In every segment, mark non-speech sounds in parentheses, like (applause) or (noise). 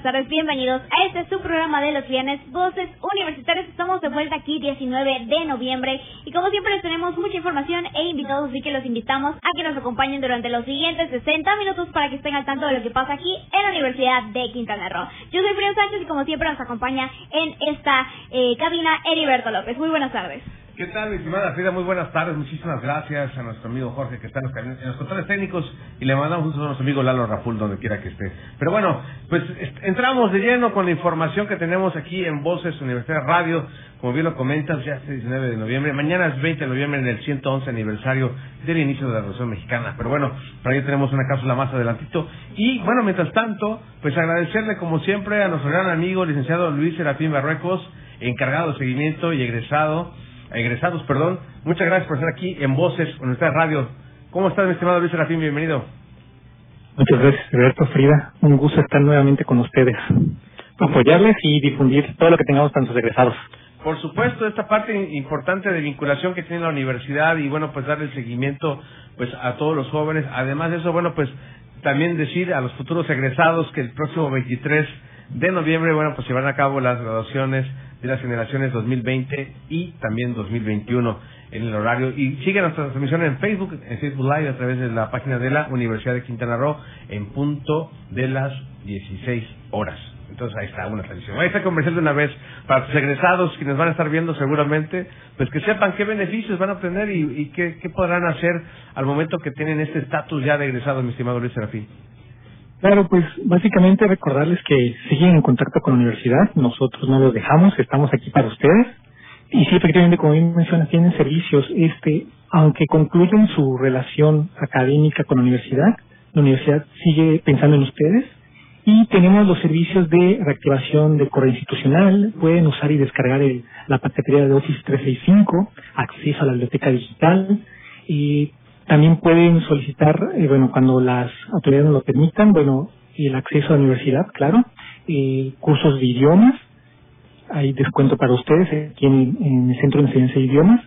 Buenas tardes, bienvenidos a este su programa de los viernes, Voces Universitarias. Estamos de vuelta aquí 19 de noviembre y como siempre les tenemos mucha información e invitados, así que los invitamos a que nos acompañen durante los siguientes 60 minutos para que estén al tanto de lo que pasa aquí en la Universidad de Quintana Roo. Yo soy Frío Sánchez y como siempre nos acompaña en esta eh, cabina Heriberto López. Muy buenas tardes. ¿Qué tal, mi estimada Frida? Muy buenas tardes. Muchísimas gracias a nuestro amigo Jorge que está en los, en los controles técnicos y le mandamos un saludo a nuestro amigo Lalo Raful donde quiera que esté. Pero bueno, pues entramos de lleno con la información que tenemos aquí en Voces Universidad Radio. Como bien lo comentas, ya es el 19 de noviembre. Mañana es 20 de noviembre en el 111 aniversario del inicio de la Revolución Mexicana. Pero bueno, para ello tenemos una cápsula más adelantito. Y bueno, mientras tanto, pues agradecerle como siempre a nuestro gran amigo, licenciado Luis Serafín Barruecos, encargado de seguimiento y egresado egresados, perdón. Muchas gracias por estar aquí en Voces Universidad Radio. ¿Cómo estás, mi estimado Luis Serafín? Bienvenido. Muchas gracias, Alberto Frida. Un gusto estar nuevamente con ustedes. Apoyarles y difundir todo lo que tengamos para nuestros egresados. Por supuesto, esta parte importante de vinculación que tiene la universidad y bueno, pues darle el seguimiento pues a todos los jóvenes. Además de eso, bueno, pues también decir a los futuros egresados que el próximo 23 de noviembre, bueno, pues se van a cabo las graduaciones de las generaciones 2020 y también 2021 en el horario. Y sigue nuestra transmisión en Facebook, en Facebook Live a través de la página de la Universidad de Quintana Roo en punto de las 16 horas. Entonces ahí está una tradición. Ahí está comercial de una vez para tus egresados quienes van a estar viendo seguramente, pues que sepan qué beneficios van a obtener y, y qué, qué podrán hacer al momento que tienen este estatus ya de egresado, mi estimado Luis Serafín. Claro, pues básicamente recordarles que siguen en contacto con la universidad. Nosotros no los dejamos, estamos aquí para ustedes. Y sí, efectivamente, como bien mencionas, tienen servicios. Este, aunque concluyen su relación académica con la universidad, la universidad sigue pensando en ustedes. Y tenemos los servicios de reactivación de correo institucional. Pueden usar y descargar el- la paquetería de Office 365, acceso a la biblioteca digital. Y también pueden solicitar, eh, bueno, cuando las autoridades nos lo permitan, bueno, el acceso a la universidad, claro, eh, cursos de idiomas, hay descuento para ustedes aquí en, en el Centro de Enseñanza de Idiomas.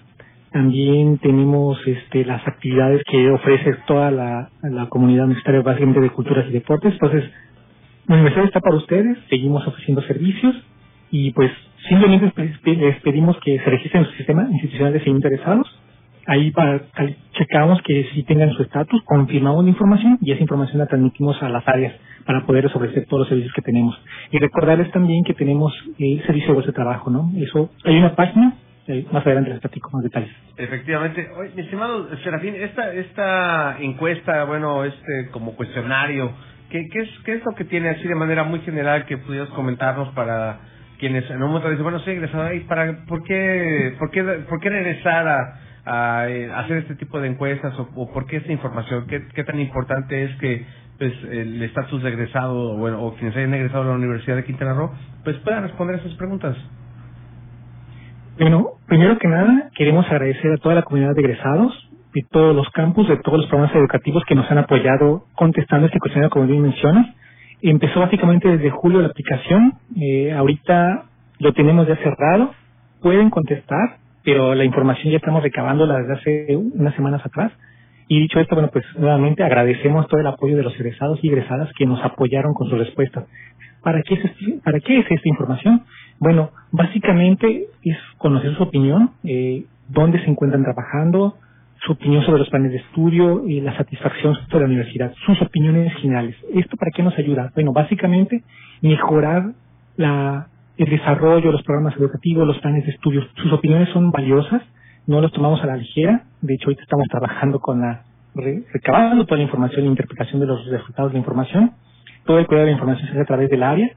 También tenemos este, las actividades que ofrece toda la, la comunidad universitaria, básicamente de culturas y deportes. Entonces, la universidad está para ustedes, seguimos ofreciendo servicios y pues simplemente les- pedimos que se registren en su sistema institucional de interesados. Ahí para, checamos que si tengan su estatus, confirmamos la información y esa información la transmitimos a las áreas para poderles ofrecer todos los servicios que tenemos. Y recordarles también que tenemos el servicio de trabajo, ¿no? Eso, hay una página, eh, más adelante les platico más detalles. Efectivamente. Oye, mi estimado Serafín, esta, esta encuesta, bueno, este como cuestionario, ¿qué, qué, es, ¿qué es lo que tiene así de manera muy general que pudieras comentarnos para quienes en un momento dicen, bueno, soy egresado, ¿y para, ¿por, qué, por, qué, ¿por qué regresar a, a, eh, hacer este tipo de encuestas o, o por qué esta información? ¿Qué, ¿Qué tan importante es que pues el estatus de egresado bueno, o quienes hayan egresado a la Universidad de Quintana Roo pues puedan responder esas preguntas? Bueno, primero que nada, queremos agradecer a toda la comunidad de egresados de todos los campus, de todos los programas educativos que nos han apoyado contestando este cuestionario, como bien mencionas. Empezó básicamente desde julio la aplicación. Eh, ahorita lo tenemos ya cerrado. Pueden contestar, pero la información ya estamos recabándola desde hace unas semanas atrás. Y dicho esto, bueno, pues nuevamente agradecemos todo el apoyo de los egresados y egresadas que nos apoyaron con sus respuestas. ¿Para qué es, este- para qué es esta información? Bueno, básicamente es conocer su opinión, eh, dónde se encuentran trabajando, su opinión sobre los planes de estudio y la satisfacción sobre la universidad, sus opiniones generales. ¿Esto para qué nos ayuda? Bueno, básicamente mejorar la, el desarrollo, los programas educativos, los planes de estudio. Sus opiniones son valiosas, no los tomamos a la ligera. De hecho, ahorita estamos trabajando con la, re- recabando toda la información e interpretación de los resultados de la información. Todo el cuidado de la información se hace a través del área.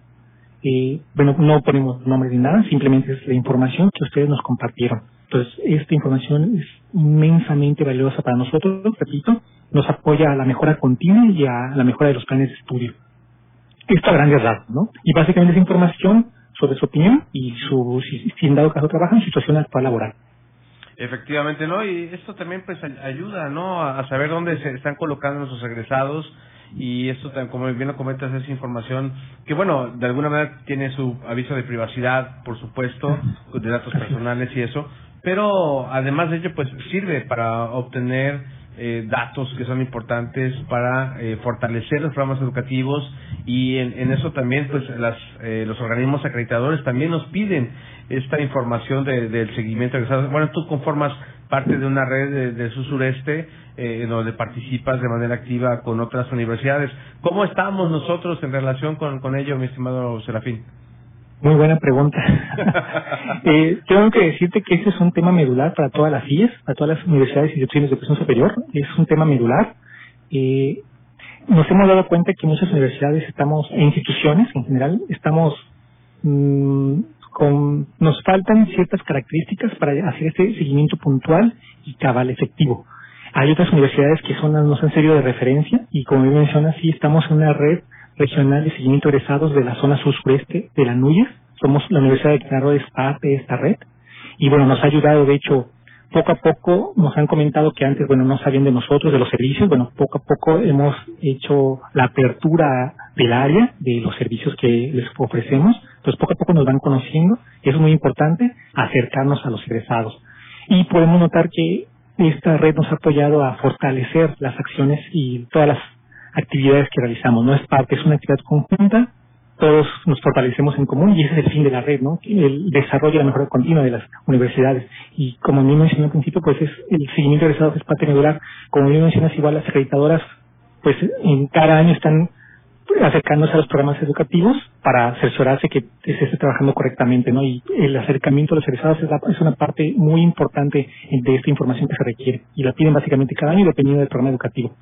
Eh, bueno, no ponemos nombres ni nada, simplemente es la información que ustedes nos compartieron. Entonces, esta información es inmensamente valiosa para nosotros, repito, nos apoya a la mejora continua y a la mejora de los planes de estudio. Esto a grandes rasgos, ¿no? Y básicamente es información sobre su opinión y su, si, en dado caso trabaja en situación actual laboral. Efectivamente, ¿no? Y esto también pues ayuda, ¿no? A saber dónde se están colocando nuestros egresados y esto, como bien lo comentas, es información que, bueno, de alguna manera tiene su aviso de privacidad, por supuesto, de datos personales y eso, pero además de ello, pues sirve para obtener eh, datos que son importantes para eh, fortalecer los programas educativos y en, eso también pues las, eh, los organismos acreditadores también nos piden esta información del seguimiento bueno tú conformas parte de una red de, de su sureste en donde participas de manera activa con otras universidades. Cómo estamos nosotros en relación con, con ello mi estimado Serafín muy buena pregunta. (laughs) eh, tengo que decirte que ese es un tema medular para todas las IES, para todas las universidades y instituciones de educación superior. Es un tema medular. Eh, nos hemos dado cuenta que muchas universidades estamos, e instituciones en general, estamos mm, con, nos faltan ciertas características para hacer este seguimiento puntual y cabal efectivo. Hay otras universidades que son, nos han servido de referencia y como bien mencionas, sí estamos en una red regional de seguimiento egresados de la zona sur-sureste de la Núñez. Somos la Universidad de Quintana Roo es parte de esta red. Y bueno, nos ha ayudado, de hecho, poco a poco nos han comentado que antes, bueno, no sabían de nosotros, de los servicios. Bueno, poco a poco hemos hecho la apertura del área, de los servicios que les ofrecemos. Entonces, poco a poco nos van conociendo. Es muy importante acercarnos a los egresados. Y podemos notar que esta red nos ha apoyado a fortalecer las acciones y todas las actividades que realizamos. No es parte, es una actividad conjunta, todos nos fortalecemos en común y ese es el fin de la red, ¿no? El desarrollo y la mejora continua de las universidades. Y como bien mencioné al principio, pues es el seguimiento de egresados es parte medular. Como bien mencionas, igual las acreditadoras, pues en cada año están acercándose a los programas educativos para cerciorarse que se esté trabajando correctamente, ¿no? Y el acercamiento a los egresados es, es, una parte muy importante de esta información que se requiere y la piden básicamente cada año dependiendo del programa educativo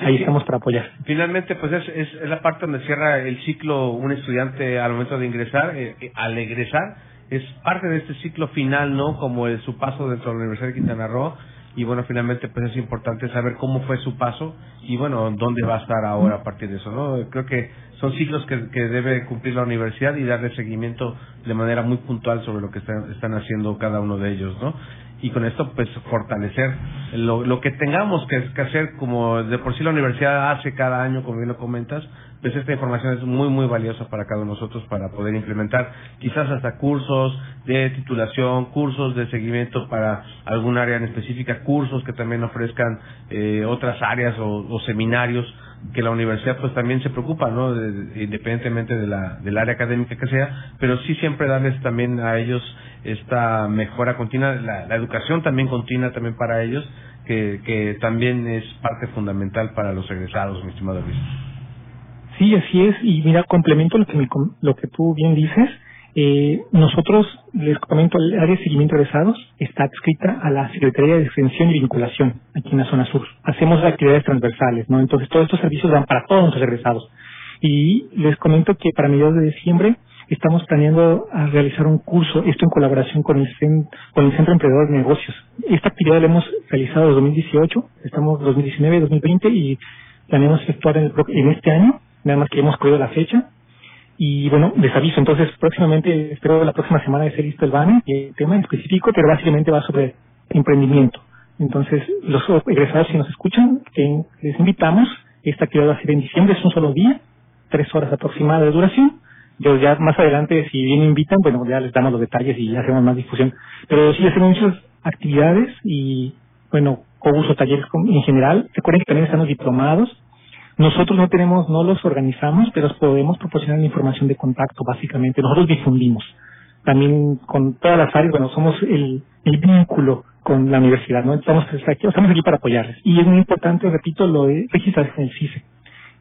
ahí estamos para apoyar. Finalmente, pues es, es, la parte donde cierra el ciclo un estudiante al momento de ingresar, eh, eh, al egresar, es parte de este ciclo final, ¿no? Como es su paso dentro de la Universidad de Quintana Roo. Y bueno, finalmente, pues es importante saber cómo fue su paso y bueno, dónde va a estar ahora a partir de eso, ¿no? Creo que son ciclos que, que debe cumplir la universidad y darle seguimiento de manera muy puntual sobre lo que están, están haciendo cada uno de ellos, ¿no? y con esto pues fortalecer lo, lo que tengamos que, hacer como de por sí la universidad hace cada año como bien lo comentas pues esta información es muy muy valiosa para cada uno de nosotros para poder implementar quizás hasta cursos de titulación cursos de seguimiento para algún área en específica cursos que también ofrezcan eh, otras áreas o, seminarios que la universidad pues también se preocupa no independientemente de la del área académica que sea pero sí siempre darles también a ellos esta mejora continua, la, la educación también continua también para ellos, que, que también es parte fundamental para los egresados, mi estimado Luis. Sí, así es, y mira, complemento lo que, lo que tú bien dices, eh, nosotros, les comento, el área de seguimiento de egresados está adscrita a la Secretaría de Extensión y Vinculación, aquí en la zona sur. Hacemos actividades transversales, ¿no? Entonces, todos estos servicios van para todos nuestros egresados. Y les comento que para mediados de diciembre estamos planeando a realizar un curso, esto en colaboración con el, con el Centro Emprendedor de Negocios. Esta actividad la hemos realizado en 2018, estamos 2019, 2020 y planeamos efectuar en, en este año, nada más que hemos corrido la fecha. Y bueno, les aviso, entonces próximamente, espero la próxima semana ser listo el banner, el tema específico, pero básicamente va sobre emprendimiento. Entonces, los egresados si nos escuchan, les invitamos, esta actividad va a ser en diciembre, es un solo día, tres horas aproximadas de duración, yo ya más adelante, si bien invitan, bueno, ya les damos los detalles y hacemos más difusión. Pero sí hacemos muchas actividades y, bueno, cursos, talleres en general. Recuerden que también estamos diplomados. Nosotros no tenemos, no los organizamos, pero podemos proporcionar la información de contacto, básicamente. Nosotros difundimos. También con todas las áreas, bueno, somos el, el vínculo con la universidad, ¿no? Estamos aquí, estamos aquí para apoyarles. Y es muy importante, repito, lo de registrarse en el CICE.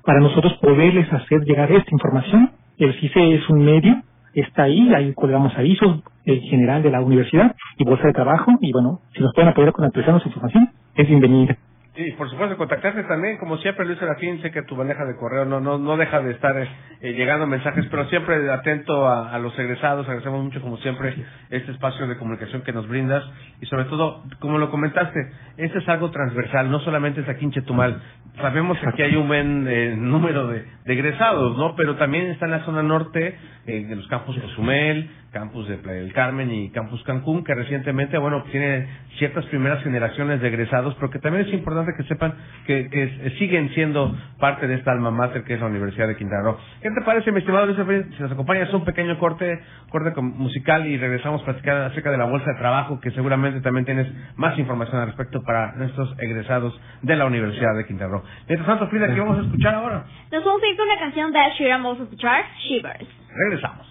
Para nosotros poderles hacer llegar esta información el CICE es un medio, está ahí, ahí colgamos avisos en general de la universidad y bolsa de trabajo y bueno, si nos pueden apoyar con actualizarnos información, es bienvenida. Y por supuesto, contactarte también, como siempre, Luis Serafín, sé que tu bandeja de correo no no no deja de estar eh, llegando mensajes, pero siempre atento a, los egresados, agradecemos mucho, como siempre, este espacio de comunicación que nos brindas, y sobre todo, como lo comentaste, este es algo transversal, no solamente es aquí en Chetumal, sabemos que aquí hay un buen eh, número de, egresados, ¿no? Pero también está en la zona norte, eh, en los campos Cozumel, campus de Playa del Carmen y campus Cancún, que recientemente, bueno, tiene ciertas primeras generaciones de egresados, pero que también es importante que sepan que, que eh, siguen siendo parte de esta alma mater que es la Universidad de Quintana Roo. ¿Qué te parece, mi estimado Luis Alfredo? Si nos acompañas un pequeño corte, corte musical y regresamos a platicar acerca de la bolsa de trabajo, que seguramente también tienes más información al respecto para nuestros egresados de la Universidad de Quintana Roo. Mientras tanto, Frida, ¿qué vamos a escuchar ahora? Nos vamos a ir con la canción de Shira, vamos a escuchar Shivers. Regresamos.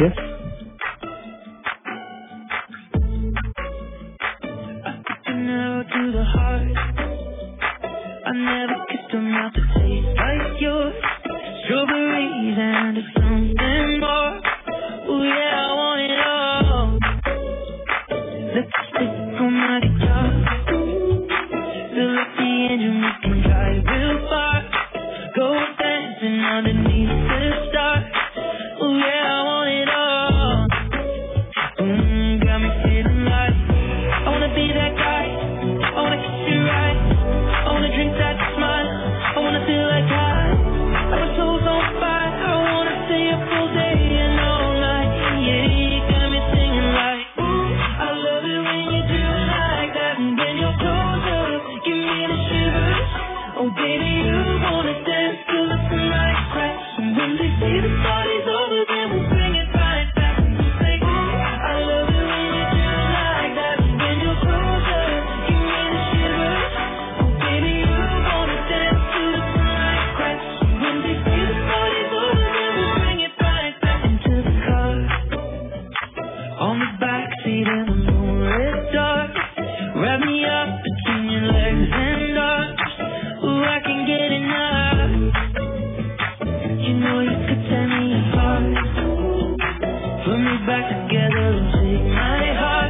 Yes. tearing apart. Put me back together and take my heart.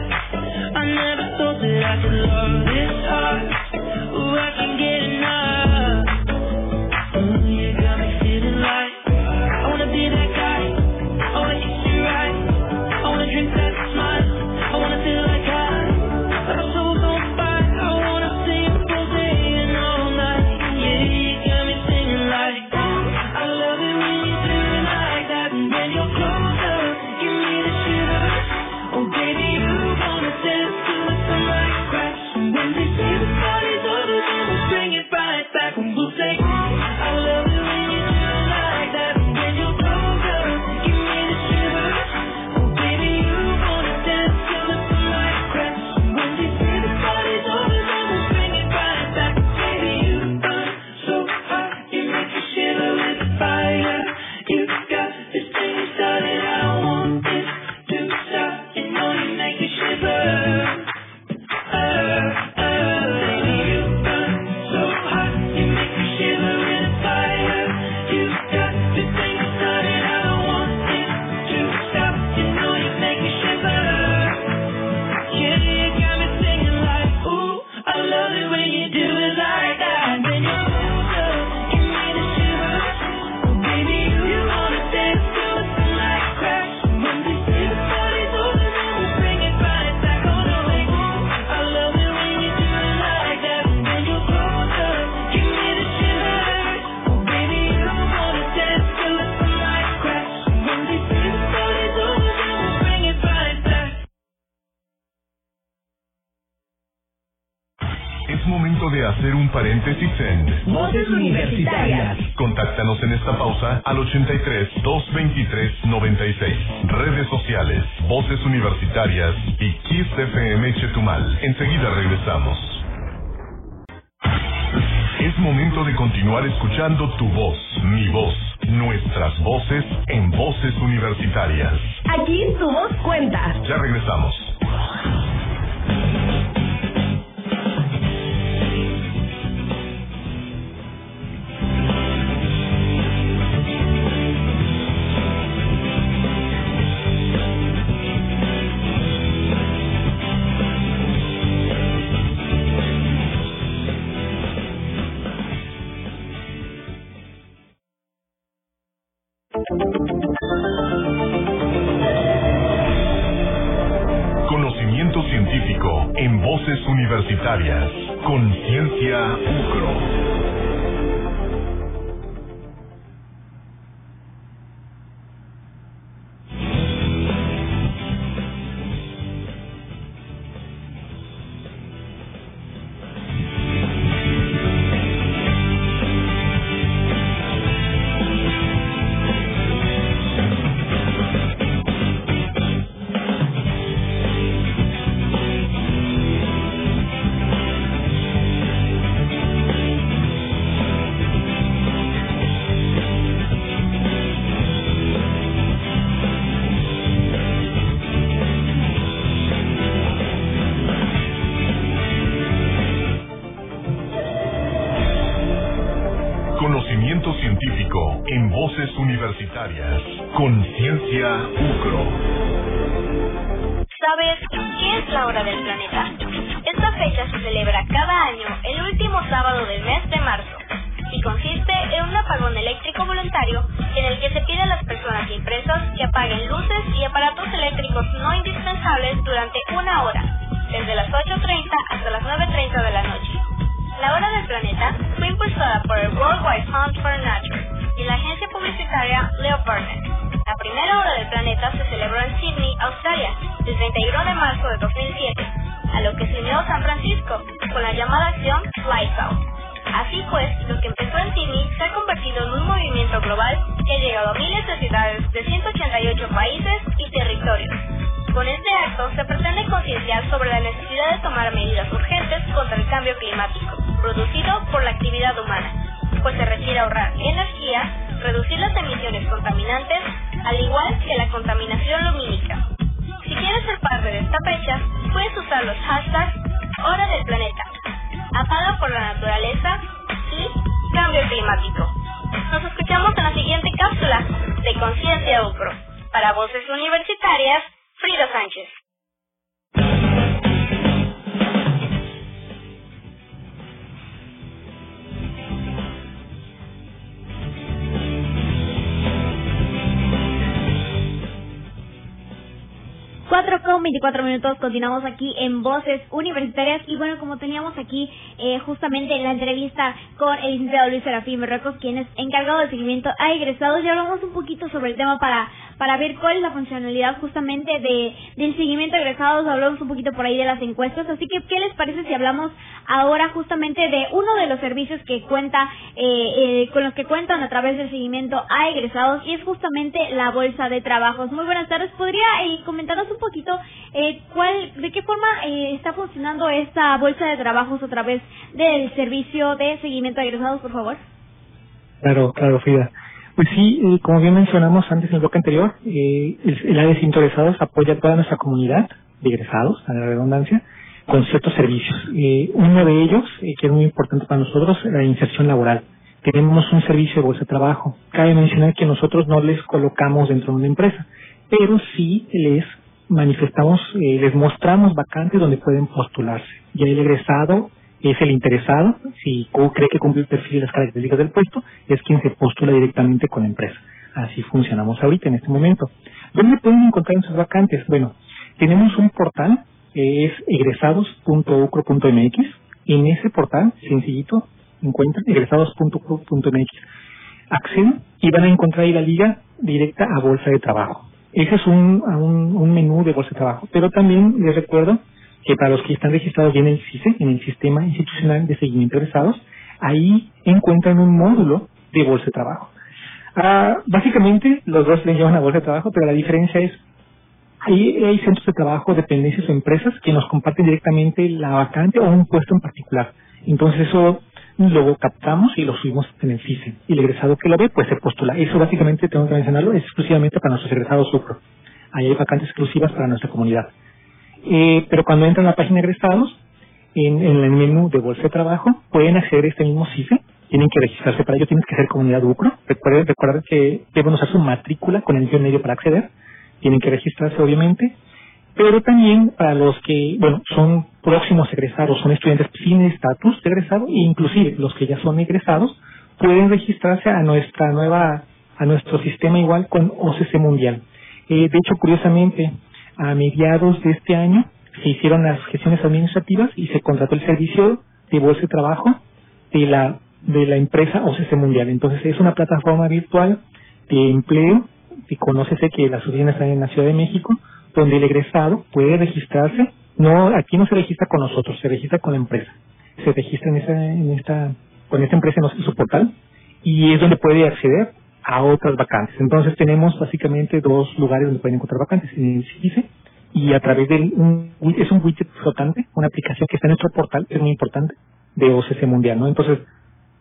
paréntesis en Voces Universitarias. Contáctanos en esta pausa al 83 223 96. Redes sociales, Voces Universitarias y Kiss FM Chetumal. Enseguida regresamos. Es momento de continuar escuchando tu voz, mi voz, nuestras voces en Voces Universitarias. Aquí tu voz cuenta. Ya regresamos. Universitaria. mundial sobre la necesidad de tomar medidas urgentes contra el cambio climático, producido por la actividad humana, pues se requiere ahorrar energía, reducir las emisiones contaminantes, al igual que la contaminación lumínica. Si quieres ser parte de esta fecha, puedes usar los hashtags Hora del Planeta, Apaga por la Naturaleza y Cambio Climático. Nos escuchamos en la siguiente cápsula de Conciencia UPRO. Para Voces Universitarias, Frida Sánchez. Minutos. Continuamos aquí en Voces Universitarias. Y bueno, como teníamos aquí eh, justamente la entrevista con el licenciado Luis Serafín Berrocos, quien es encargado del seguimiento a egresados, y hablamos un poquito sobre el tema para para ver cuál es la funcionalidad justamente de del seguimiento a egresados, hablamos un poquito por ahí de las encuestas, así que ¿qué les parece si hablamos ahora justamente de uno de los servicios que cuenta eh, eh, con los que cuentan a través del seguimiento a egresados y es justamente la bolsa de trabajos. Muy buenas tardes, ¿podría eh, comentarnos un poquito eh, cuál, de qué forma eh, está funcionando esta bolsa de trabajos a través del servicio de seguimiento a egresados, por favor? Claro, claro, Frida. Pues sí, eh, como bien mencionamos antes en el bloque anterior, eh, el, área de interesados apoya a toda nuestra comunidad de egresados, a la redundancia, con ciertos servicios. Eh, uno de ellos, eh, que es muy importante para nosotros, la inserción laboral. Tenemos un servicio de bolsa de trabajo. Cabe mencionar que nosotros no les colocamos dentro de una empresa, pero sí les manifestamos, eh, les mostramos vacantes donde pueden postularse. Y el egresado es el interesado, si cree que cumple el perfil y las características del puesto, es quien se postula directamente con la empresa. Así funcionamos ahorita en este momento. ¿Dónde pueden encontrar esas vacantes? Bueno, tenemos un portal que es egresados.ucro.mx. En ese portal, sencillito, encuentran egresados.ucro.mx. Acceden y van a encontrar ahí la liga directa a Bolsa de Trabajo. Ese es un, un, un menú de Bolsa de Trabajo. Pero también les recuerdo que para los que están registrados en el CISE, en el Sistema Institucional de Seguimiento de Egresados, ahí encuentran un módulo de bolsa de trabajo. Ah, básicamente los dos le llaman a bolsa de trabajo, pero la diferencia es Ahí hay centros de trabajo, dependencias o empresas que nos comparten directamente la vacante o un puesto en particular. Entonces eso lo captamos y lo subimos en el CISE. Y el egresado que lo ve, pues se postula. Eso básicamente, tengo que mencionarlo, es exclusivamente para nuestros egresados SUPRO. Ahí hay vacantes exclusivas para nuestra comunidad. Eh, pero cuando entran a la página de egresados, en, el menú de bolsa de trabajo, pueden acceder a este mismo CIFE. Tienen que registrarse para ello, tienen que ser comunidad UCRO. Recuerden, que deben usar su matrícula con el medio para acceder. Tienen que registrarse, obviamente. Pero también para los que, bueno, son próximos egresados, son estudiantes sin estatus de egresado, e inclusive los que ya son egresados, pueden registrarse a nuestra nueva, a nuestro sistema igual con OCC Mundial. Eh, de hecho, curiosamente, a mediados de este año se hicieron las gestiones administrativas y se contrató el servicio de bolsa de trabajo de la de la empresa OCC Mundial. Entonces es una plataforma virtual de empleo que conócese que las oficinas están en la Ciudad de México, donde el egresado puede registrarse. No, aquí no se registra con nosotros, se registra con la empresa. Se registra en esa, en esta, con esta empresa en su portal y es donde puede acceder a otras vacantes. Entonces tenemos básicamente dos lugares donde pueden encontrar vacantes, en el CICE y a través de un, es un widget flotante, una aplicación que está en nuestro portal, es muy importante, de OCC Mundial, ¿no? Entonces,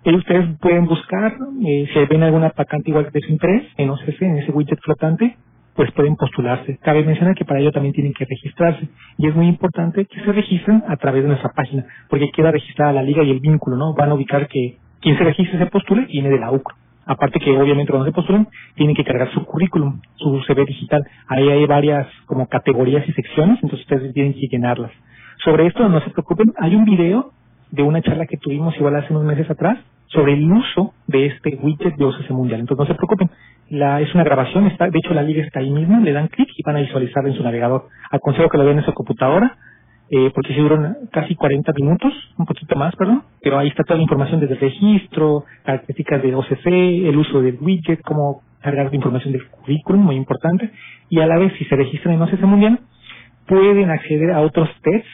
ustedes pueden buscar, eh, si ven alguna vacante igual de su interés en OCC, en ese widget flotante, pues pueden postularse. Cabe mencionar que para ello también tienen que registrarse y es muy importante que se registren a través de nuestra página, porque queda registrada la liga y el vínculo, ¿no? Van a ubicar que quien se registre se postule viene de la UCRO. Aparte que obviamente cuando se postulan tienen que cargar su currículum, su CV digital. Ahí hay varias como categorías y secciones, entonces ustedes tienen que llenarlas. Sobre esto no se preocupen, hay un video de una charla que tuvimos igual hace unos meses atrás sobre el uso de este widget de OCC Mundial. Entonces no se preocupen, la, es una grabación, está, de hecho la liga está ahí mismo, le dan clic y van a visualizarla en su navegador. Aconsejo que lo vean en su computadora, eh, porque se duran casi 40 minutos, un poquito más, perdón, pero ahí está toda la información desde el registro, características de OCC, el uso del widget, cómo cargar la información del currículum, muy importante, y a la vez si se registran en OCC Mundial, pueden acceder a otros tests,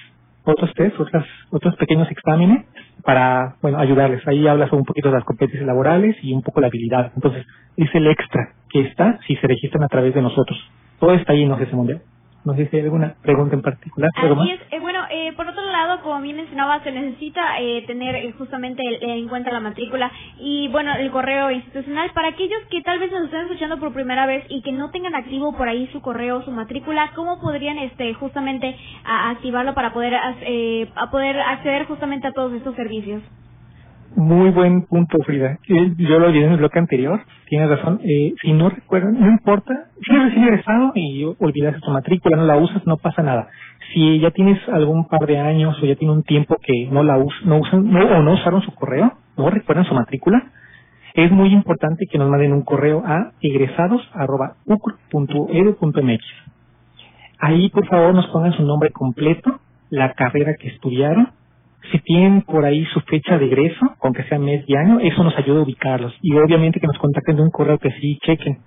otros tests, otras, otros pequeños exámenes para, bueno, ayudarles. Ahí hablas un poquito de las competencias laborales y un poco la habilidad. Entonces, es el extra que está si se registran a través de nosotros. Todo está ahí en OCC Mundial. No sé si hay alguna pregunta en particular. Así es. Eh, bueno, eh, por otro lado, como bien mencionaba, se necesita eh, tener eh, justamente en cuenta la matrícula y, bueno, el correo institucional. Para aquellos que tal vez nos estén escuchando por primera vez y que no tengan activo por ahí su correo, su matrícula, ¿cómo podrían este justamente activarlo para poder, a poder acceder justamente a todos estos servicios? Muy buen punto, Frida. Yo lo olvidé en el bloque anterior. Tienes razón. Eh, si no recuerdan, no importa. Si eres egresado y olvidas tu matrícula, no la usas, no pasa nada. Si ya tienes algún par de años o ya tiene un tiempo que no la us no usan no, o no usaron su correo, no recuerdan su matrícula, es muy importante que nos manden un correo a egresados.ucr.edu.mx. Ahí, por favor, nos pongan su nombre completo, la carrera que estudiaron, si tienen por ahí su fecha de egreso, aunque sea mes y año, eso nos ayuda a ubicarlos. Y obviamente que nos contacten de un correo que sí chequen,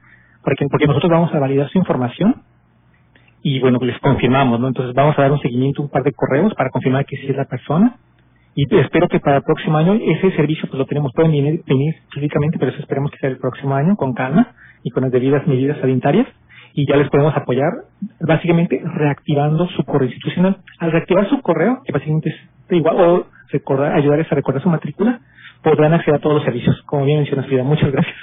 porque, porque nosotros vamos a validar su información y bueno, les confirmamos, ¿no? Entonces vamos a dar un seguimiento, un par de correos para confirmar que sí es la persona. Y espero que para el próximo año ese servicio pues lo tenemos, pueden venir, venir físicamente, pero eso esperemos que sea el próximo año con calma y con las debidas medidas sanitarias y ya les podemos apoyar básicamente reactivando su correo institucional. Al reactivar su correo, que básicamente es igual, o recordar, ayudarles a recordar su matrícula, podrán acceder a todos los servicios, como bien mencionas, Frida. Muchas gracias.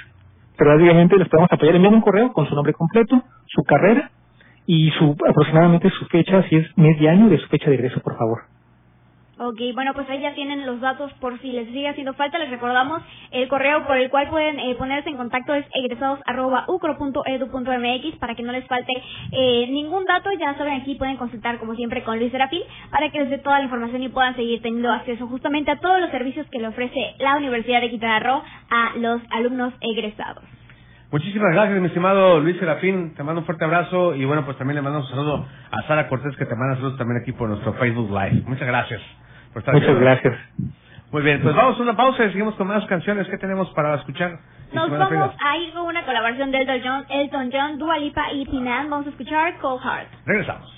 Pero básicamente les podemos apoyar enviando un correo con su nombre completo, su carrera y su aproximadamente su fecha, si es mes de año, de su fecha de egreso, por favor. Ok, bueno, pues ahí ya tienen los datos por si les sigue haciendo falta. Les recordamos el correo por el cual pueden eh, ponerse en contacto es egresados.ucro.edu.mx para que no les falte eh, ningún dato. Ya saben, aquí pueden consultar como siempre con Luis Serafín para que les dé toda la información y puedan seguir teniendo acceso justamente a todos los servicios que le ofrece la Universidad de Quintana a los alumnos egresados. Muchísimas gracias, mi estimado Luis Serafín. Te mando un fuerte abrazo y bueno, pues también le mando un saludo a Sara Cortés que te manda saludos también aquí por nuestro Facebook Live. Muchas gracias. Muchas gracias. Muy bien, pues vamos a una pausa y seguimos con más canciones que tenemos para escuchar. Nos vamos a ir con una colaboración de Elton John, Elton John, Dua Lipa y Pinan. Vamos a escuchar Cold Heart. Regresamos.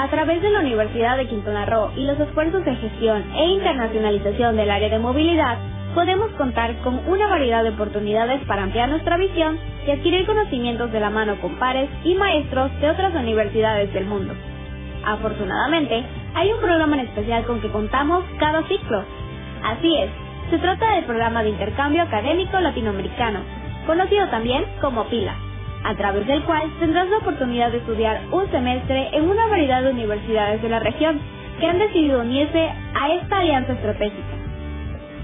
A través de la Universidad de Quintana Roo y los esfuerzos de gestión e internacionalización del área de movilidad, podemos contar con una variedad de oportunidades para ampliar nuestra visión y adquirir conocimientos de la mano con pares y maestros de otras universidades del mundo. Afortunadamente, hay un programa en especial con que contamos cada ciclo. Así es, se trata del programa de intercambio académico latinoamericano, conocido también como PILA, a través del cual tendrás la oportunidad de estudiar un semestre en una variedad de universidades de la región que han decidido unirse a esta alianza estratégica.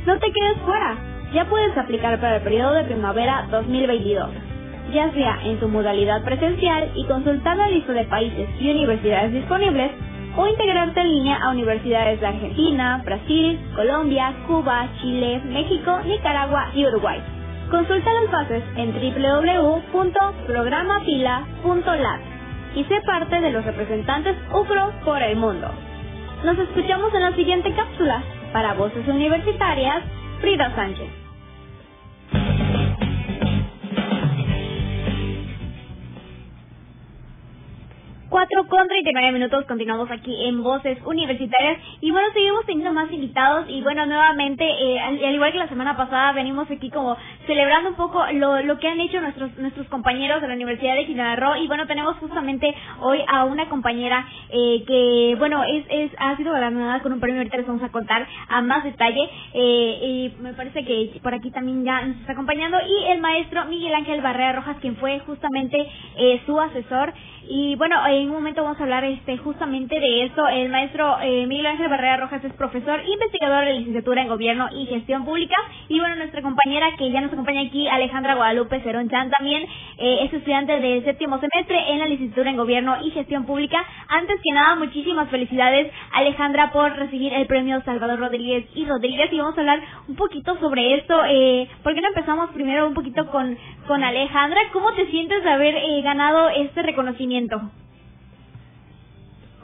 No te quedes fuera, ya puedes aplicar para el periodo de primavera 2022, ya sea en su modalidad presencial y consultar la lista de países y universidades disponibles, o integrarte en línea a universidades de Argentina, Brasil, Colombia, Cuba, Chile, México, Nicaragua y Uruguay. Consulta bases en www.programapila.lat y sé parte de los representantes UCRO por el mundo. Nos escuchamos en la siguiente cápsula. Para Voces Universitarias, Frida Sánchez. 4 con 39 minutos, continuamos aquí en Voces Universitarias. Y bueno, seguimos teniendo más invitados. Y bueno, nuevamente, eh, al, al igual que la semana pasada, venimos aquí como celebrando un poco lo, lo que han hecho nuestros nuestros compañeros de la Universidad de Quintana Roo. Y bueno, tenemos justamente hoy a una compañera eh, que bueno, es, es ha sido galardonada con un premio, ahorita les vamos a contar a más detalle. Eh, y me parece que por aquí también ya nos está acompañando. Y el maestro Miguel Ángel Barrera Rojas, quien fue justamente eh, su asesor y bueno, en un momento vamos a hablar este justamente de esto. El maestro eh, Miguel Ángel Barrera Rojas es profesor investigador de licenciatura en Gobierno y Gestión Pública. Y bueno, nuestra compañera que ya nos acompaña aquí, Alejandra Guadalupe Cerón Chan, también eh, es estudiante del séptimo semestre en la licenciatura en Gobierno y Gestión Pública. Antes que nada, muchísimas felicidades, Alejandra, por recibir el premio Salvador Rodríguez y Rodríguez. Y vamos a hablar un poquito sobre esto. Eh, ¿Por qué no empezamos primero un poquito con, con Alejandra? ¿Cómo te sientes de haber eh, ganado este reconocimiento?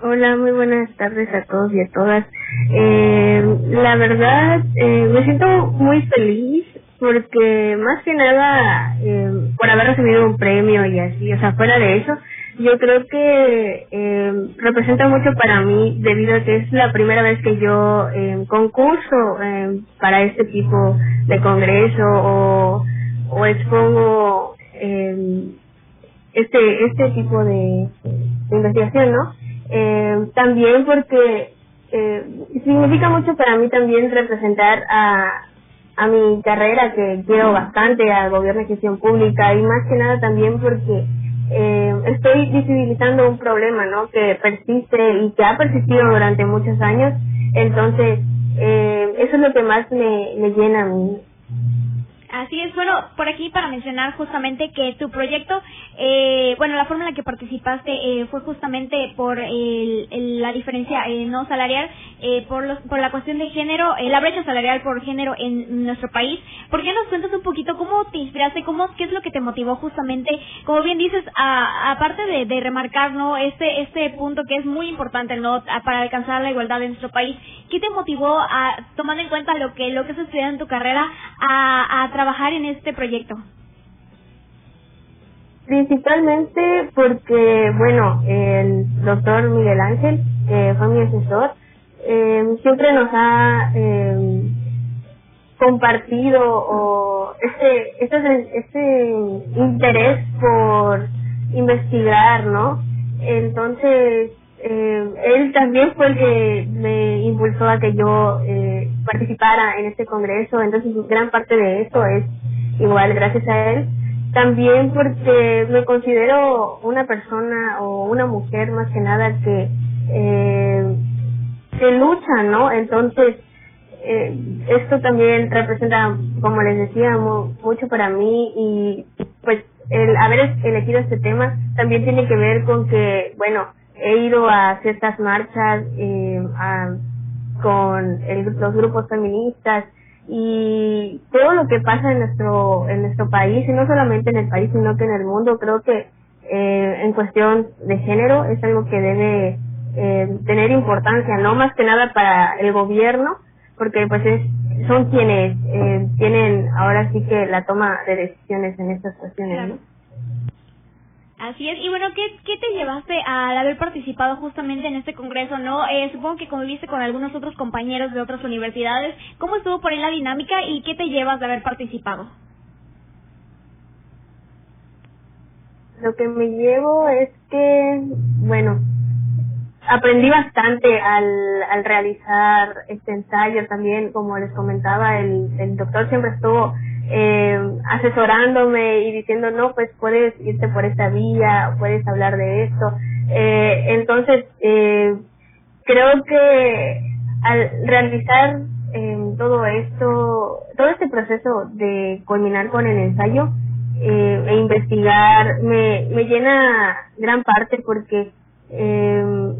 Hola, muy buenas tardes a todos y a todas. Eh, la verdad, eh, me siento muy feliz porque más que nada eh, por haber recibido un premio y así, o sea, fuera de eso, yo creo que eh, representa mucho para mí debido a que es la primera vez que yo eh, concurso eh, para este tipo de congreso o, o expongo eh, este este tipo de, investigación, ¿no? Eh, también porque eh, significa mucho para mí también representar a, a mi carrera que quiero bastante al gobierno y gestión pública y más que nada también porque eh, estoy visibilizando un problema, ¿no? Que persiste y que ha persistido durante muchos años, entonces eh, eso es lo que más me, me llena a mí. Así es, bueno, por aquí para mencionar justamente que tu proyecto, eh, bueno, la forma en la que participaste eh, fue justamente por el, la diferencia eh, no salarial eh, por, los, por la cuestión de género, eh, la brecha salarial por género en nuestro país. ¿Por qué nos cuentas un poquito cómo te inspiraste, cómo, qué es lo que te motivó justamente, como bien dices, aparte de, de, remarcar, ¿no? Este, este punto que es muy importante, ¿no? para alcanzar la igualdad en nuestro país. ¿Qué te motivó a, tomando en cuenta lo que, lo que has estudiado en tu carrera, a, a trabajar en este proyecto? Principalmente porque, bueno, el doctor Miguel Ángel, que fue mi asesor, eh, siempre nos ha eh, compartido o ese, ese, ese interés por investigar, ¿no? Entonces, eh, él también fue el que me impulsó a que yo eh, participara en este congreso, entonces gran parte de eso es igual gracias a él también porque me considero una persona o una mujer más que nada que eh, que lucha, ¿no? Entonces eh, esto también representa, como les decía, mucho para mí y pues el haber elegido este tema también tiene que ver con que, bueno, he ido a ciertas marchas eh, con el, los grupos feministas y todo lo que pasa en nuestro en nuestro país y no solamente en el país sino que en el mundo creo que eh, en cuestión de género es algo que debe eh, tener importancia no más que nada para el gobierno porque pues es son quienes eh, tienen ahora sí que la toma de decisiones en estas cuestiones ¿no? Así es, y bueno, ¿qué, ¿qué te llevaste al haber participado justamente en este congreso, no? Eh, supongo que conviviste con algunos otros compañeros de otras universidades. ¿Cómo estuvo por ahí la dinámica y qué te llevas de haber participado? Lo que me llevo es que, bueno, aprendí bastante al, al realizar este ensayo también, como les comentaba, el, el doctor siempre estuvo eh, asesorándome y diciendo, no, pues puedes irte por esta vía, puedes hablar de esto. Eh, entonces, eh, creo que al realizar eh, todo esto, todo este proceso de culminar con el ensayo eh, e investigar, me, me llena gran parte porque eh,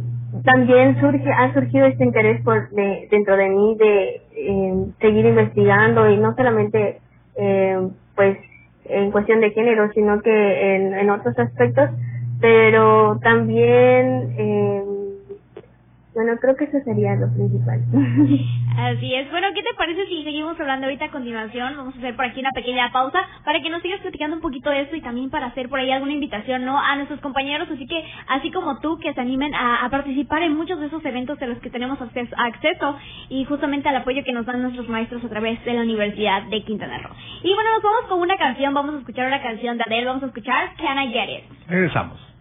también surge, ha surgido este interés por de, dentro de mí de seguir investigando y no solamente eh, pues en cuestión de género, sino que en, en otros aspectos, pero también eh, bueno, creo que eso sería lo principal. (laughs) Así es. Bueno, ¿qué te parece si seguimos hablando ahorita a continuación? Vamos a hacer por aquí una pequeña pausa para que nos sigas platicando un poquito de esto y también para hacer por ahí alguna invitación, ¿no? A nuestros compañeros, así que, así como tú, que se animen a, a participar en muchos de esos eventos de los que tenemos acceso, acceso y justamente al apoyo que nos dan nuestros maestros a través de la Universidad de Quintana Roo. Y bueno, nos vamos con una canción, vamos a escuchar una canción de Adele, vamos a escuchar Can I Get It. Regresamos.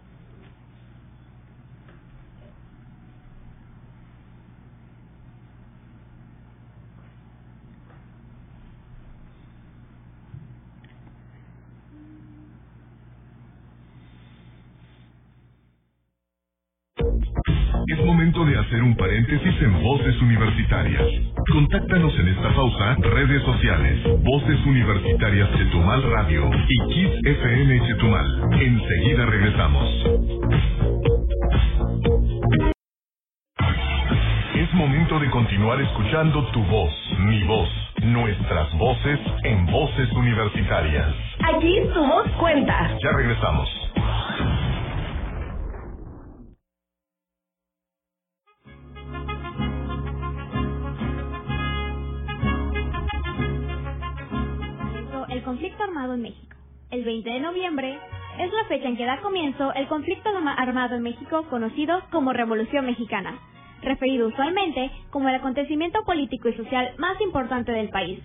Es momento de hacer un paréntesis en Voces Universitarias. Contáctanos en esta pausa, redes sociales, Voces Universitarias Chetumal Radio y Kiss FM Chetumal. Enseguida regresamos. Es momento de continuar escuchando tu voz, mi voz, nuestras voces en Voces Universitarias. Aquí tu voz cuenta. Ya regresamos. Conflicto armado en México. El 20 de noviembre es la fecha en que da comienzo el conflicto arma- armado en México conocido como Revolución Mexicana, referido usualmente como el acontecimiento político y social más importante del país,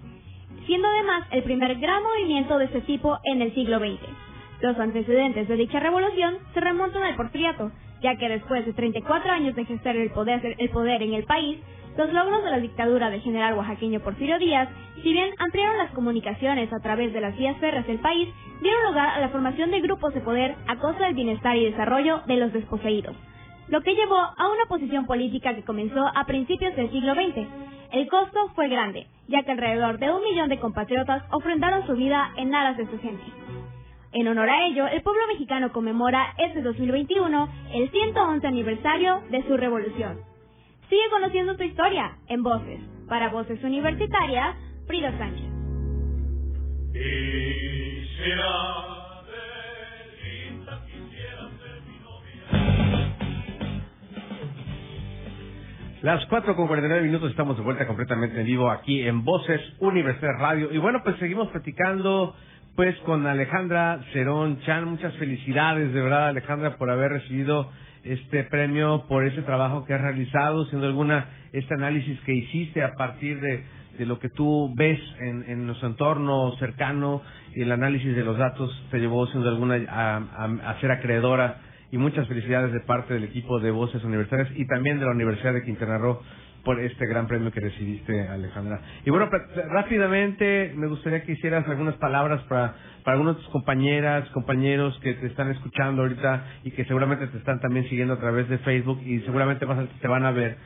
siendo además el primer gran movimiento de este tipo en el siglo XX. Los antecedentes de dicha revolución se remontan al porfiriato, ya que después de 34 años de ejercer el el poder en el país, los logros de la dictadura del general oaxaqueño Porfirio Díaz, si bien ampliaron las comunicaciones a través de las vías férreas del país, dieron lugar a la formación de grupos de poder a costa del bienestar y desarrollo de los desposeídos, lo que llevó a una posición política que comenzó a principios del siglo XX. El costo fue grande, ya que alrededor de un millón de compatriotas ofrendaron su vida en aras de su gente. En honor a ello, el pueblo mexicano conmemora este 2021 el 111 aniversario de su revolución. Sigue conociendo tu historia en Voces. Para Voces Universitarias, Frida Sánchez. Las cuatro con 49 minutos estamos de vuelta completamente en vivo aquí en Voces Universidad Radio. Y bueno, pues seguimos platicando pues con Alejandra Cerón Chan. Muchas felicidades de verdad Alejandra por haber recibido este premio, por ese trabajo que has realizado, siendo alguna este análisis que hiciste a partir de, de lo que tú ves en, en nuestro entorno cercano y el análisis de los datos te llevó siendo alguna a, a, a ser acreedora y muchas felicidades de parte del equipo de Voces Universitarias y también de la Universidad de Quintana Roo por este gran premio que recibiste, Alejandra. Y bueno, rápidamente me gustaría que hicieras algunas palabras para, para algunas de tus compañeras, compañeros que te están escuchando ahorita y que seguramente te están también siguiendo a través de Facebook y seguramente más te van a ver.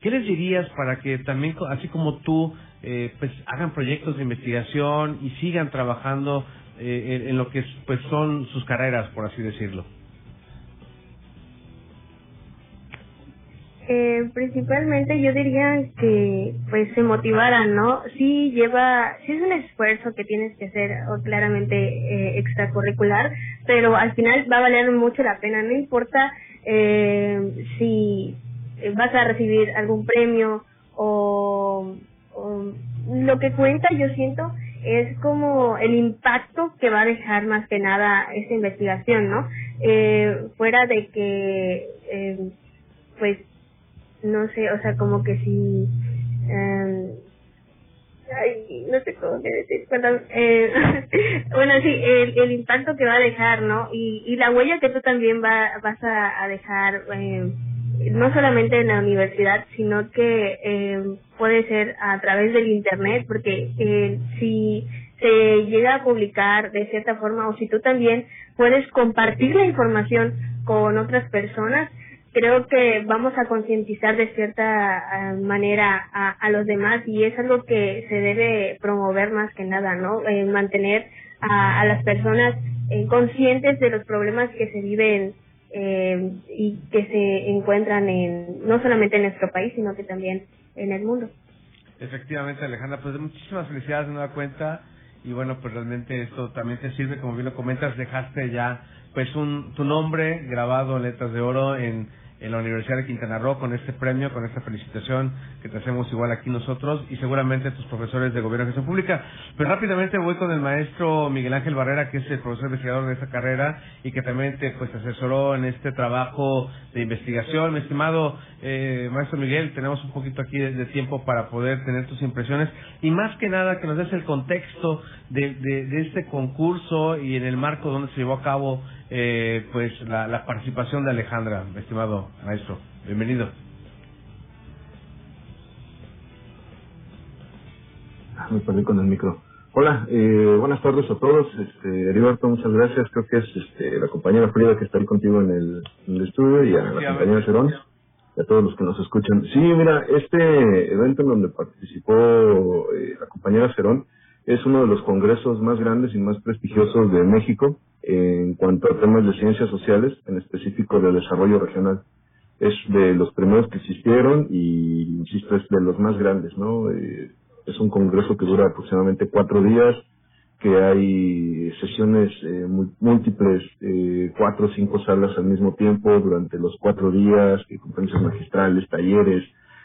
¿Qué les dirías para que también, así como tú, eh, pues hagan proyectos de investigación y sigan trabajando eh, en, en lo que pues son sus carreras, por así decirlo? Eh, principalmente yo diría que pues se motivaran, ¿no? Sí lleva, sí es un esfuerzo que tienes que hacer o claramente eh, extracurricular, pero al final va a valer mucho la pena, no importa eh, si vas a recibir algún premio o, lo que cuenta yo siento es como el impacto que va a dejar más que nada esta investigación, ¿no? Eh, fuera de que eh, pues no sé, o sea, como que si, eh, ay, no sé cómo decir, perdón, eh, (laughs) bueno, sí, el, el impacto que va a dejar, ¿no? Y, y la huella que tú también va, vas a, a dejar, eh, no solamente en la universidad, sino que eh, puede ser a través del Internet, porque eh, si se llega a publicar de cierta forma o si tú también puedes compartir la información con otras personas, creo que vamos a concientizar de cierta uh, manera a, a, los demás y es algo que se debe promover más que nada, ¿no? Eh, mantener a, a, las personas eh, conscientes de los problemas que se viven eh, y que se encuentran en no solamente en nuestro país, sino que también en el mundo. Efectivamente, Alejandra, pues muchísimas felicidades de nueva cuenta y bueno, pues realmente esto también te sirve, como bien lo comentas, dejaste ya pues un tu nombre grabado en letras de oro en en la Universidad de Quintana Roo con este premio, con esta felicitación que te hacemos igual aquí nosotros y seguramente tus profesores de Gobierno de Gestión Pública. Pero rápidamente voy con el maestro Miguel Ángel Barrera, que es el profesor investigador de esta carrera y que también te pues asesoró en este trabajo de investigación. Mi estimado eh, maestro Miguel, tenemos un poquito aquí de, tiempo para poder tener tus impresiones y más que nada que nos des el contexto de, de este concurso y en el marco donde se llevó a cabo eh, pues la, la, participación de Alejandra, estimado maestro. Bienvenido. Ah, me perdí con el micro. Hola, eh, buenas tardes a todos. Este, Heriberto, muchas gracias. Creo que es este, la compañera Frida que está ahí contigo en el, en el estudio y a la compañera Cerón y a todos los que nos escuchan. Sí, mira, este evento en donde participó eh, la compañera Cerón es uno de los congresos más grandes y más prestigiosos de México en cuanto a temas de ciencias sociales, en específico de desarrollo regional. Es de los primeros que existieron y, insisto, es de los más grandes, ¿no? Eh, es un congreso que dura aproximadamente cuatro días, que hay sesiones eh, múltiples, eh, cuatro o cinco salas al mismo tiempo durante los cuatro días, conferencias magistrales, talleres,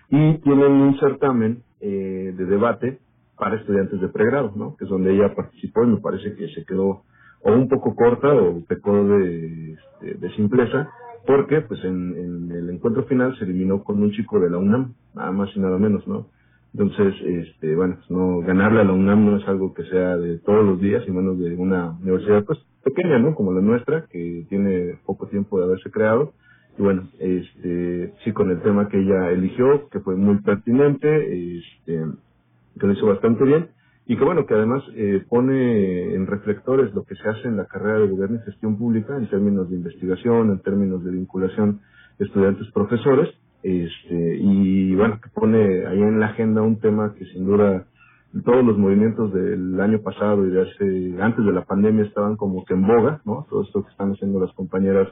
y tienen un certamen eh, de debate para estudiantes de pregrado, ¿no? Que es donde ella participó y me parece que se quedó o un poco corta o pecó de, de, de simpleza, porque pues en, en, el encuentro final se eliminó con un chico de la UNAM, nada más y nada menos, ¿no? Entonces, este, bueno, pues no, ganarle a la UNAM no es algo que sea de todos los días, y menos de una universidad pues pequeña, ¿no? Como la nuestra, que tiene poco tiempo de haberse creado. Y bueno, este, sí con el tema que ella eligió, que fue muy pertinente, este, que lo hizo bastante bien y que bueno, que además eh, pone en reflectores lo que se hace en la carrera de gobierno y gestión pública en términos de investigación, en términos de vinculación estudiantes-profesores, este, y bueno, que pone ahí en la agenda un tema que sin duda todos los movimientos del año pasado y de hace, antes de la pandemia estaban como que en boga, ¿no? Todo esto que están haciendo las compañeras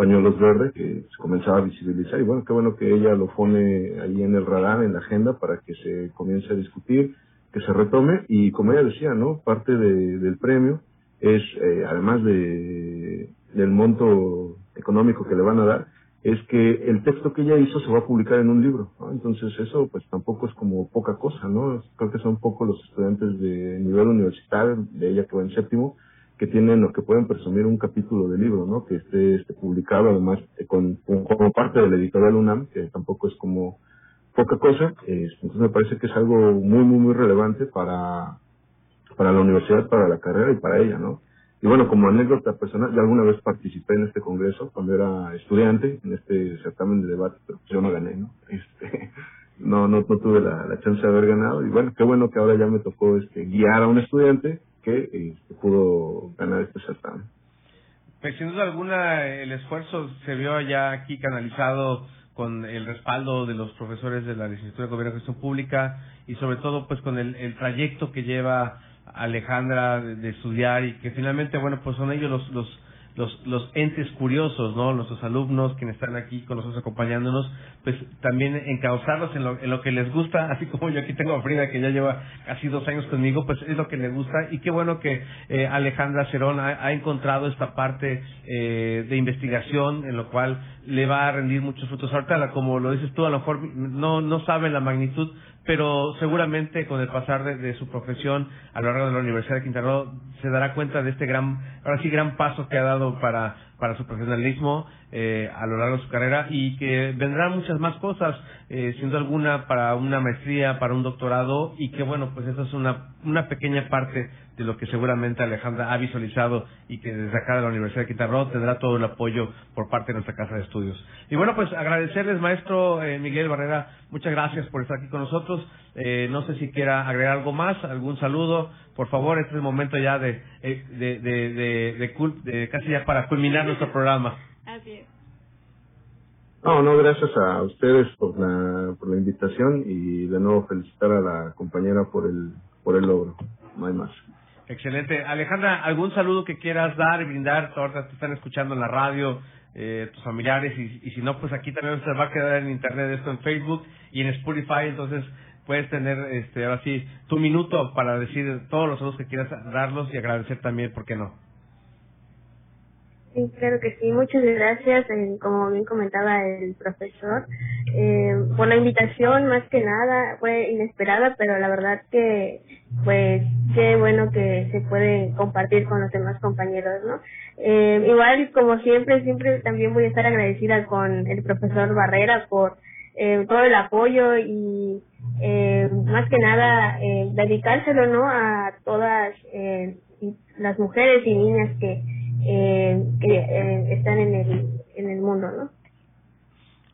pañuelos verdes que se comenzaba a visibilizar y bueno, qué bueno que ella lo pone ahí en el radar, en la agenda para que se comience a discutir, que se retome y como ella decía, ¿no? Parte de, del premio es, eh, además de, del monto económico que le van a dar, es que el texto que ella hizo se va a publicar en un libro, ¿no? Entonces eso pues tampoco es como poca cosa, ¿no? Creo que son pocos los estudiantes de nivel universitario, de ella que va en séptimo, que tienen o que pueden presumir un capítulo de libro, ¿no? Que esté, esté publicado además eh, con, como parte de la editorial UNAM, que tampoco es como poca cosa. entonces me parece que es algo muy, muy, muy relevante para, para la universidad, para la carrera y para ella, ¿no? Y bueno, como anécdota personal, yo alguna vez participé en este congreso cuando era estudiante, en este certamen de debate, pero yo no gané, ¿no? (laughs) Este, no, no, no tuve la, la chance de haber ganado. Y bueno, qué bueno que ahora ya me tocó este, guiar a un estudiante que este, pudo ganar este certamen. Pues sin duda alguna el esfuerzo se vio ya aquí canalizado con el respaldo de los profesores de la licenciatura de Gobierno y Gestión Pública y sobre todo pues con el, el trayecto que lleva Alejandra de, estudiar y que finalmente, bueno, pues son ellos los, los, los, los entes curiosos, ¿no? Nuestros alumnos quienes están aquí con nosotros acompañándonos, pues también encauzarlos en lo, en lo que les gusta, (laughs) así como yo aquí tengo a Frida que ya lleva casi dos años conmigo, pues es lo que le gusta y qué bueno que eh, Alejandra Cerón ha, encontrado esta parte eh, de investigación en lo cual le va a rendir muchos frutos. Ahorita, como lo dices tú, a lo mejor no, no saben la magnitud, pero seguramente con el pasar de, su profesión a lo largo de la Universidad de Quintana se dará cuenta de este gran, ahora sí, gran paso que ha dado para, para su profesionalismo eh, a lo largo de su carrera y que vendrán muchas más cosas, eh, siendo alguna para una maestría, para un doctorado y que bueno, pues esa es una, una pequeña parte de lo que seguramente Alejandra ha visualizado y que desde acá de la Universidad de Quintana tendrá todo el apoyo por parte de nuestra casa de estudios. Y bueno, pues agradecerles, maestro eh, Miguel Barrera, muchas gracias por estar aquí con nosotros. Eh, no sé si quiera agregar algo más, algún saludo. Por favor, este es el momento ya de, eh, de, de, de, de, casi ya para culminar nuestro programa. Así es. No, no, gracias a ustedes por la, por la invitación y de nuevo felicitar a la compañera por el, por el logro. No hay más. Excelente. Alejandra, ¿algún saludo que quieras dar y brindar? Ahorita te están escuchando en la radio, eh, tus familiares, y, y si no, pues aquí también se va a quedar en internet esto en Facebook y en Spotify, entonces puedes tener este ahora sí tu minuto para decir todos los saludos que quieras darlos y agradecer también, ¿por qué no? Sí, claro que sí. Muchas gracias, como bien comentaba el profesor, eh, por la invitación, más que nada, fue inesperada, pero la verdad que, pues, qué bueno que se puede compartir con los demás compañeros, ¿no? Eh, igual, como siempre, siempre también voy a estar agradecida con el profesor Barrera por eh, todo el apoyo y, eh, más que nada, eh, dedicárselo, ¿no? A todas eh, las mujeres y niñas que eh, eh, están en el, en el mundo, ¿no?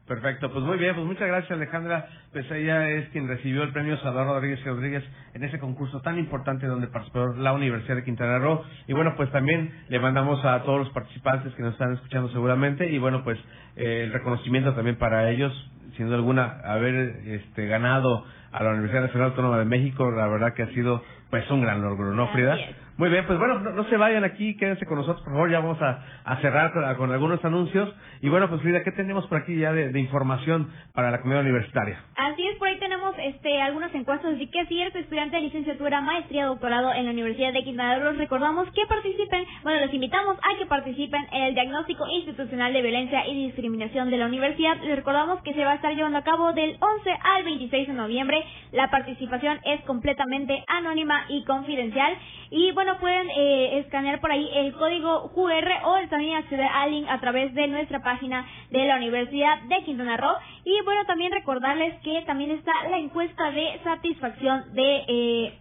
Perfecto, pues muy bien, pues muchas gracias Alejandra, pues ella es quien recibió el premio Salvador Rodríguez Rodríguez en ese concurso tan importante donde participó la Universidad de Quintana Roo y bueno pues también le mandamos a todos los participantes que nos están escuchando seguramente y bueno pues eh, el reconocimiento también para ellos, sin duda alguna haber este ganado a la Universidad Nacional Autónoma de México, la verdad que ha sido pues un gran logro, ¿no Frida? Muy bien, pues bueno, no, se vayan aquí, quédense con nosotros, por favor, ya vamos a, cerrar con, algunos anuncios. Y bueno, pues Frida, ¿qué tenemos por aquí ya de, información para la comunidad universitaria? Así es, por ahí tenemos este algunas encuestas, así que si eres estudiante de licenciatura, maestría, doctorado en la Universidad de Quintana Roo, recordamos que participen, bueno, los invitamos a que participen en el diagnóstico institucional de violencia y discriminación de la universidad. Les recordamos que se va a estar llevando a cabo del 11 al 26 de noviembre. La participación es completamente anónima y confidencial. Y bueno, pueden eh, escanear por ahí el código QR o también acceder al link a través de nuestra página de la Universidad de Quintana Roo. Y bueno, también recordarles que también está la encuesta de satisfacción de, eh,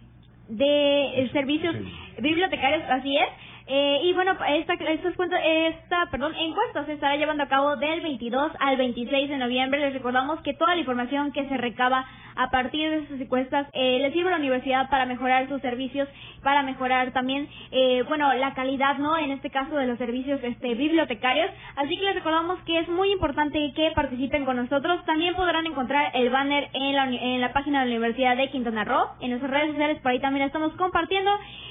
de servicios bibliotecarios, así es. Eh, y bueno, esta, esta, esta perdón, encuesta se estará llevando a cabo del 22 al 26 de noviembre. Les recordamos que toda la información que se recaba a partir de estas encuestas eh, les sirve a la universidad para mejorar sus servicios, para mejorar también, eh, bueno, la calidad, ¿no? En este caso de los servicios este, bibliotecarios. Así que les recordamos que es muy importante que participen con nosotros. También podrán encontrar el banner en la, en la página de la Universidad de Quintana Roo. En nuestras redes sociales por ahí también estamos compartiendo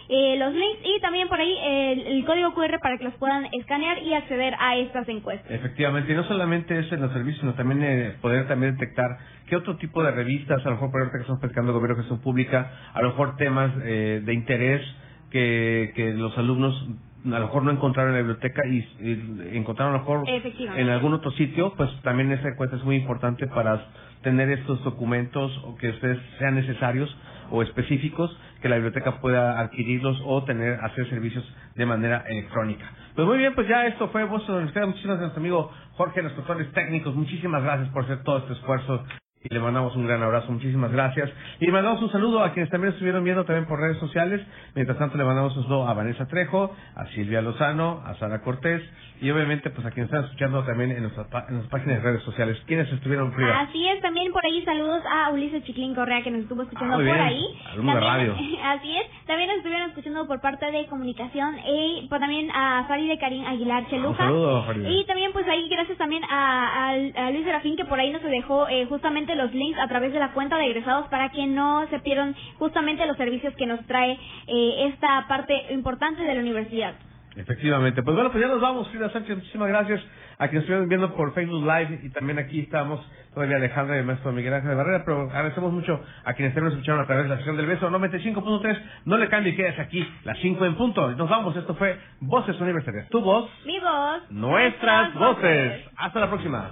eh, los links y también por ahí el, el código QR para que los puedan escanear y acceder a estas encuestas. Efectivamente, y no solamente es en los servicios, sino también eh, poder también detectar qué otro tipo de revistas, a lo mejor por ahorita que estamos pescando gobierno de gestión pública, a lo mejor temas eh, de interés que, que los alumnos a lo mejor no encontraron en la biblioteca y, y encontraron a lo mejor en algún otro sitio, pues también esa encuesta es muy importante para tener estos documentos o que ustedes sean necesarios o específicos que la biblioteca pueda adquirirlos o tener hacer servicios de manera electrónica. Pues muy bien, pues ya esto fue Voz de Universidad. Muchísimas gracias amigo Jorge, los controles técnicos. Muchísimas gracias por hacer todo este esfuerzo y le mandamos un gran abrazo, muchísimas gracias. Y mandamos un saludo a quienes también estuvieron viendo también por redes sociales. Mientras tanto le mandamos un saludo a Vanessa Trejo, a Silvia Lozano, a Sara Cortés y obviamente pues a quienes están escuchando también en nuestras, pa- en nuestras páginas de redes sociales. ¿Quiénes estuvieron Frida? Así es, también por ahí saludos a Ulises Chiclín Correa que nos estuvo escuchando Ah, por ahí. Alumno de También- radio. (laughs) Así es, también nos estuvieron escuchando por parte de comunicación y pues, también a Faride Karim Aguilar Cheluja. Un saludo, Faride. Y también pues ahí gracias también a, a- a Luis Serafín que por ahí nos dejó eh, justamente los links a través de la cuenta de egresados para que no se pierdan justamente los servicios que nos trae eh, esta parte importante de la universidad. Efectivamente. Pues bueno, pues ya nos vamos, Frida Sánchez. Muchísimas gracias a quienes estuvieron viendo por Facebook Live y también aquí estamos todavía Alejandra y el maestro Miguel Ángel de Barrera, pero agradecemos mucho a quienes también nos escucharon a través de la sección del beso 95.3. No le cambie, quedes aquí, las 5 en punto. Nos vamos, esto fue Voces Universitarias. Tu voz, Mi voz. nuestras voces. Hasta la próxima.